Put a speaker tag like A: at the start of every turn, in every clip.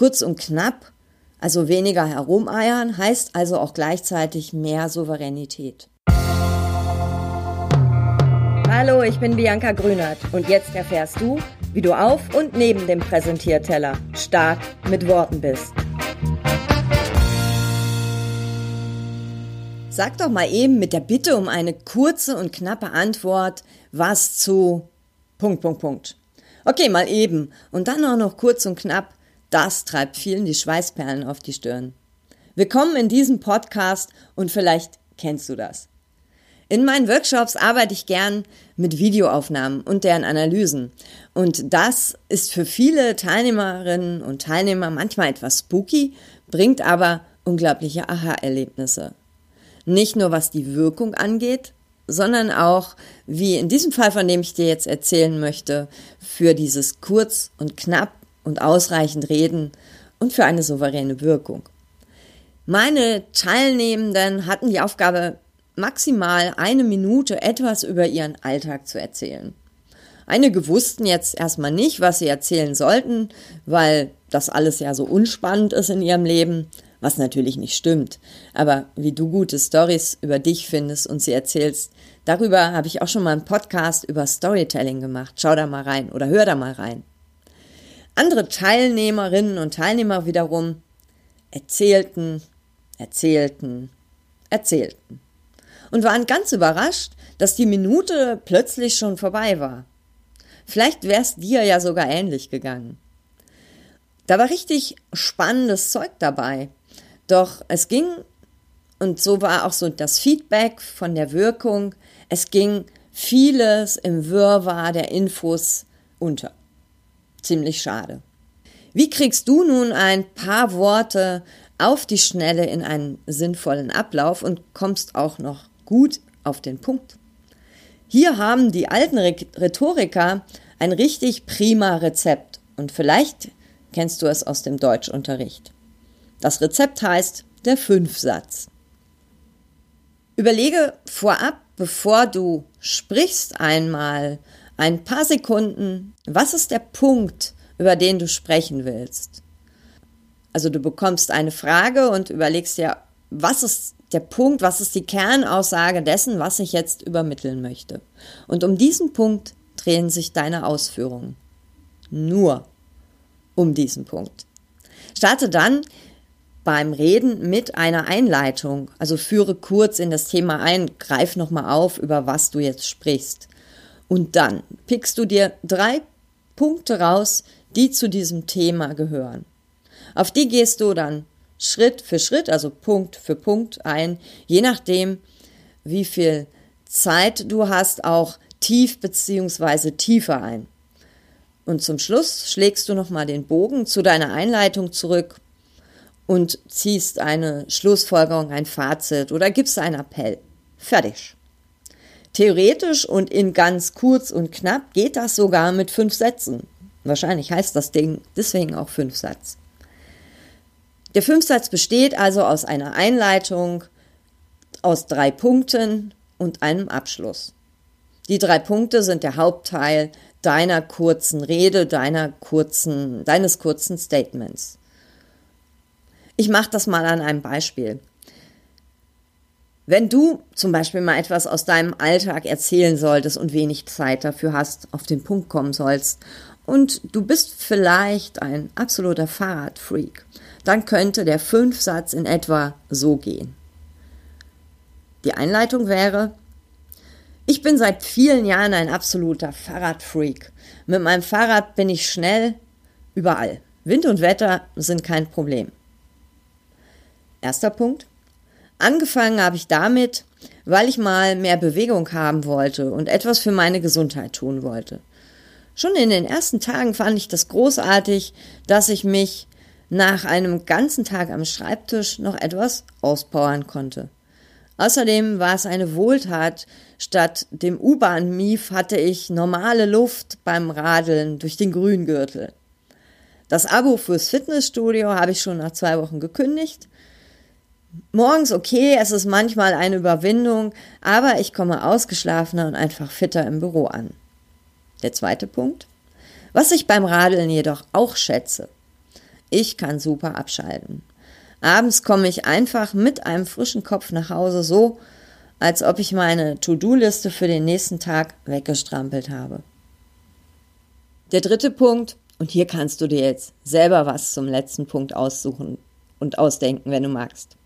A: Kurz und knapp, also weniger herumeiern, heißt also auch gleichzeitig mehr Souveränität. Hallo, ich bin Bianca Grünert und jetzt erfährst du, wie du auf und neben dem Präsentierteller stark mit Worten bist. Sag doch mal eben mit der Bitte um eine kurze und knappe Antwort was zu Punkt, Punkt, Punkt. Okay, mal eben. Und dann auch noch kurz und knapp. Das treibt vielen die Schweißperlen auf die Stirn. Willkommen in diesem Podcast und vielleicht kennst du das. In meinen Workshops arbeite ich gern mit Videoaufnahmen und deren Analysen. Und das ist für viele Teilnehmerinnen und Teilnehmer manchmal etwas spooky, bringt aber unglaubliche Aha-Erlebnisse. Nicht nur was die Wirkung angeht, sondern auch, wie in diesem Fall, von dem ich dir jetzt erzählen möchte, für dieses kurz und knapp und ausreichend Reden und für eine souveräne Wirkung. Meine Teilnehmenden hatten die Aufgabe, maximal eine Minute etwas über ihren Alltag zu erzählen. Einige wussten jetzt erstmal nicht, was sie erzählen sollten, weil das alles ja so unspannend ist in ihrem Leben, was natürlich nicht stimmt. Aber wie du gute Stories über dich findest und sie erzählst, darüber habe ich auch schon mal einen Podcast über Storytelling gemacht. Schau da mal rein oder hör da mal rein. Andere Teilnehmerinnen und Teilnehmer wiederum erzählten, erzählten, erzählten und waren ganz überrascht, dass die Minute plötzlich schon vorbei war. Vielleicht wär's dir ja sogar ähnlich gegangen. Da war richtig spannendes Zeug dabei. Doch es ging, und so war auch so das Feedback von der Wirkung, es ging vieles im Wirrwarr der Infos unter. Ziemlich schade. Wie kriegst du nun ein paar Worte auf die Schnelle in einen sinnvollen Ablauf und kommst auch noch gut auf den Punkt? Hier haben die alten Rhetoriker ein richtig prima Rezept und vielleicht kennst du es aus dem Deutschunterricht. Das Rezept heißt der Fünfsatz. Überlege vorab, bevor du sprichst, einmal ein paar Sekunden, was ist der Punkt, über den du sprechen willst. Also du bekommst eine Frage und überlegst dir, was ist der Punkt, was ist die Kernaussage dessen, was ich jetzt übermitteln möchte. Und um diesen Punkt drehen sich deine Ausführungen. Nur um diesen Punkt. Starte dann beim Reden mit einer Einleitung, also führe kurz in das Thema ein, greif nochmal auf, über was du jetzt sprichst. Und dann pickst du dir drei Punkte raus, die zu diesem Thema gehören. Auf die gehst du dann Schritt für Schritt, also Punkt für Punkt ein, je nachdem, wie viel Zeit du hast, auch tief beziehungsweise tiefer ein. Und zum Schluss schlägst du nochmal den Bogen zu deiner Einleitung zurück und ziehst eine Schlussfolgerung, ein Fazit oder gibst einen Appell. Fertig. Theoretisch und in ganz kurz und knapp geht das sogar mit fünf Sätzen. Wahrscheinlich heißt das Ding deswegen auch fünf Satz. Der Fünfsatz besteht also aus einer Einleitung, aus drei Punkten und einem Abschluss. Die drei Punkte sind der Hauptteil deiner kurzen Rede, deiner kurzen, deines kurzen Statements. Ich mache das mal an einem Beispiel. Wenn du zum Beispiel mal etwas aus deinem Alltag erzählen solltest und wenig Zeit dafür hast, auf den Punkt kommen sollst und du bist vielleicht ein absoluter Fahrradfreak, dann könnte der Fünfsatz in etwa so gehen. Die Einleitung wäre, ich bin seit vielen Jahren ein absoluter Fahrradfreak. Mit meinem Fahrrad bin ich schnell überall. Wind und Wetter sind kein Problem. Erster Punkt. Angefangen habe ich damit, weil ich mal mehr Bewegung haben wollte und etwas für meine Gesundheit tun wollte. Schon in den ersten Tagen fand ich das großartig, dass ich mich nach einem ganzen Tag am Schreibtisch noch etwas auspowern konnte. Außerdem war es eine Wohltat. Statt dem U-Bahn-Mief hatte ich normale Luft beim Radeln durch den Grüngürtel. Das Abo fürs Fitnessstudio habe ich schon nach zwei Wochen gekündigt. Morgens okay, es ist manchmal eine Überwindung, aber ich komme ausgeschlafener und einfach fitter im Büro an. Der zweite Punkt. Was ich beim Radeln jedoch auch schätze, Ich kann super abschalten. Abends komme ich einfach mit einem frischen Kopf nach Hause, so als ob ich meine To-Do-Liste für den nächsten Tag weggestrampelt habe. Der dritte Punkt, und hier kannst du dir jetzt selber was zum letzten Punkt aussuchen und ausdenken, wenn du magst.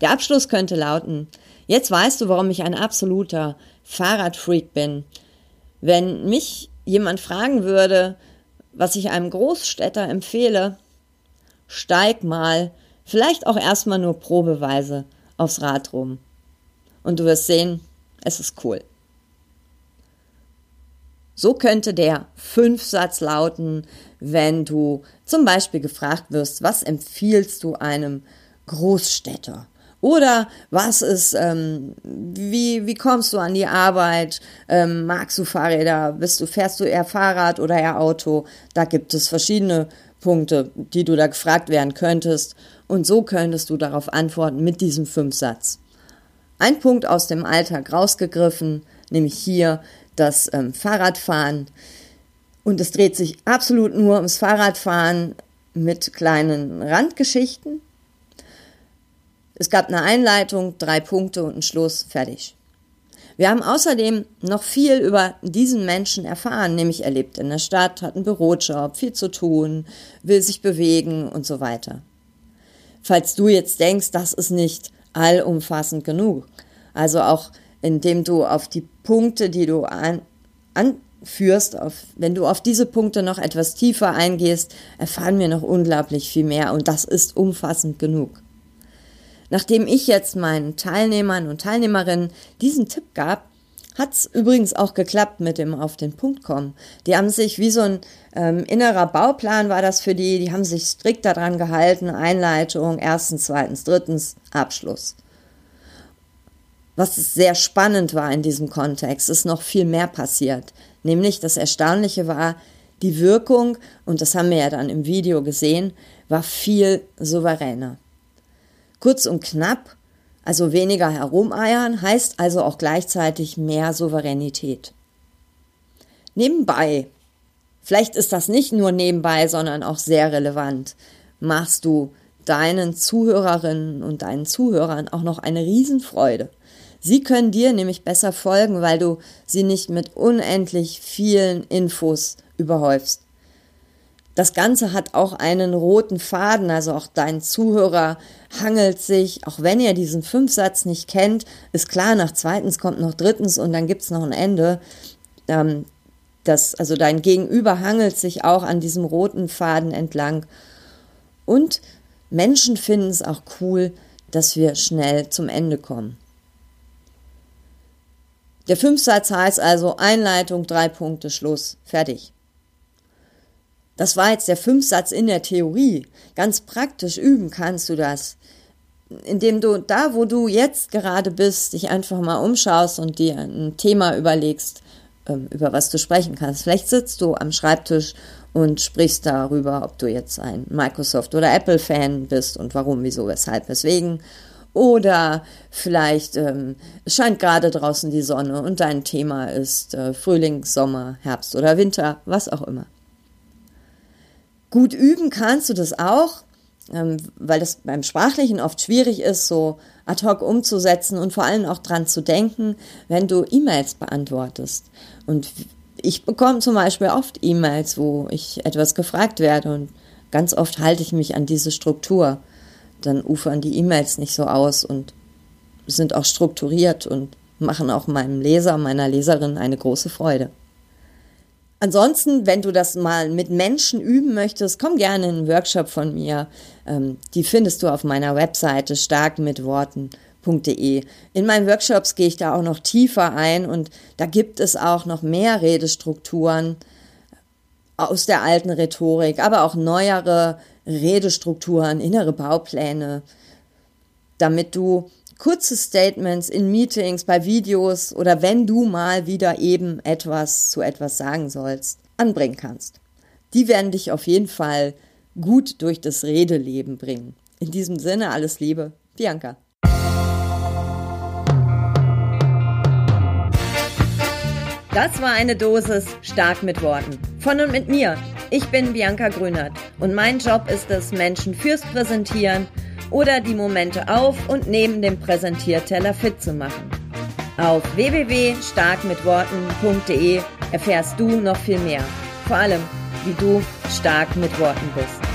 A: Der Abschluss könnte lauten, jetzt weißt du, warum ich ein absoluter Fahrradfreak bin. Wenn mich jemand fragen würde, was ich einem Großstädter empfehle, steig mal, vielleicht auch erstmal nur probeweise aufs Rad rum. Und du wirst sehen, es ist cool. So könnte der Fünfsatz lauten, wenn du zum Beispiel gefragt wirst, was empfiehlst du einem Großstädter? Oder was ist, ähm, wie, wie kommst du an die Arbeit? Ähm, magst du Fahrräder? Bist du, fährst du eher Fahrrad oder eher Auto? Da gibt es verschiedene Punkte, die du da gefragt werden könntest. Und so könntest du darauf antworten mit diesem Fünfsatz. Ein Punkt aus dem Alltag rausgegriffen, nämlich hier das ähm, Fahrradfahren. Und es dreht sich absolut nur ums Fahrradfahren mit kleinen Randgeschichten. Es gab eine Einleitung, drei Punkte und ein Schluss, fertig. Wir haben außerdem noch viel über diesen Menschen erfahren, nämlich er lebt in der Stadt, hat einen Bürojob, viel zu tun, will sich bewegen und so weiter. Falls du jetzt denkst, das ist nicht allumfassend genug, also auch indem du auf die Punkte, die du an, anführst, auf, wenn du auf diese Punkte noch etwas tiefer eingehst, erfahren wir noch unglaublich viel mehr und das ist umfassend genug. Nachdem ich jetzt meinen Teilnehmern und Teilnehmerinnen diesen Tipp gab, hat's übrigens auch geklappt mit dem auf den Punkt kommen. Die haben sich wie so ein ähm, innerer Bauplan war das für die, die haben sich strikt daran gehalten, Einleitung, erstens, zweitens, drittens, Abschluss. Was sehr spannend war in diesem Kontext, ist noch viel mehr passiert. Nämlich das Erstaunliche war, die Wirkung, und das haben wir ja dann im Video gesehen, war viel souveräner. Kurz und knapp, also weniger herumeiern, heißt also auch gleichzeitig mehr Souveränität. Nebenbei, vielleicht ist das nicht nur nebenbei, sondern auch sehr relevant, machst du deinen Zuhörerinnen und deinen Zuhörern auch noch eine Riesenfreude. Sie können dir nämlich besser folgen, weil du sie nicht mit unendlich vielen Infos überhäufst. Das Ganze hat auch einen roten Faden, also auch dein Zuhörer hangelt sich, auch wenn ihr diesen Fünfsatz nicht kennt, ist klar, nach zweitens kommt noch drittens und dann gibt's noch ein Ende. Ähm, das, also dein Gegenüber hangelt sich auch an diesem roten Faden entlang. Und Menschen finden es auch cool, dass wir schnell zum Ende kommen. Der Fünfsatz heißt also Einleitung, drei Punkte, Schluss, fertig. Das war jetzt der Fünfsatz in der Theorie. Ganz praktisch üben kannst du das, indem du da, wo du jetzt gerade bist, dich einfach mal umschaust und dir ein Thema überlegst, ähm, über was du sprechen kannst. Vielleicht sitzt du am Schreibtisch und sprichst darüber, ob du jetzt ein Microsoft oder Apple Fan bist und warum, wieso, weshalb, weswegen. Oder vielleicht ähm, scheint gerade draußen die Sonne und dein Thema ist äh, Frühling, Sommer, Herbst oder Winter, was auch immer. Gut üben kannst du das auch, ähm, weil das beim Sprachlichen oft schwierig ist, so ad hoc umzusetzen und vor allem auch dran zu denken, wenn du E-Mails beantwortest. Und ich bekomme zum Beispiel oft E-Mails, wo ich etwas gefragt werde und ganz oft halte ich mich an diese Struktur. Dann ufern die E-Mails nicht so aus und sind auch strukturiert und machen auch meinem Leser, meiner Leserin eine große Freude. Ansonsten, wenn du das mal mit Menschen üben möchtest, komm gerne in einen Workshop von mir. Ähm, die findest du auf meiner Webseite starkmitworten.de. In meinen Workshops gehe ich da auch noch tiefer ein und da gibt es auch noch mehr Redestrukturen aus der alten Rhetorik, aber auch neuere Redestrukturen, innere Baupläne, damit du kurze Statements in Meetings, bei Videos oder wenn du mal wieder eben etwas zu etwas sagen sollst, anbringen kannst. Die werden dich auf jeden Fall gut durch das Redeleben bringen. In diesem Sinne alles Liebe, Bianca. Das war eine Dosis stark mit Worten. Von und mit mir, Ich bin Bianca Grünert und mein Job ist es, Menschen fürs Präsentieren oder die Momente auf und neben dem Präsentierteller fit zu machen. Auf www.starkmitworten.de erfährst du noch viel mehr. Vor allem, wie du stark mit Worten bist.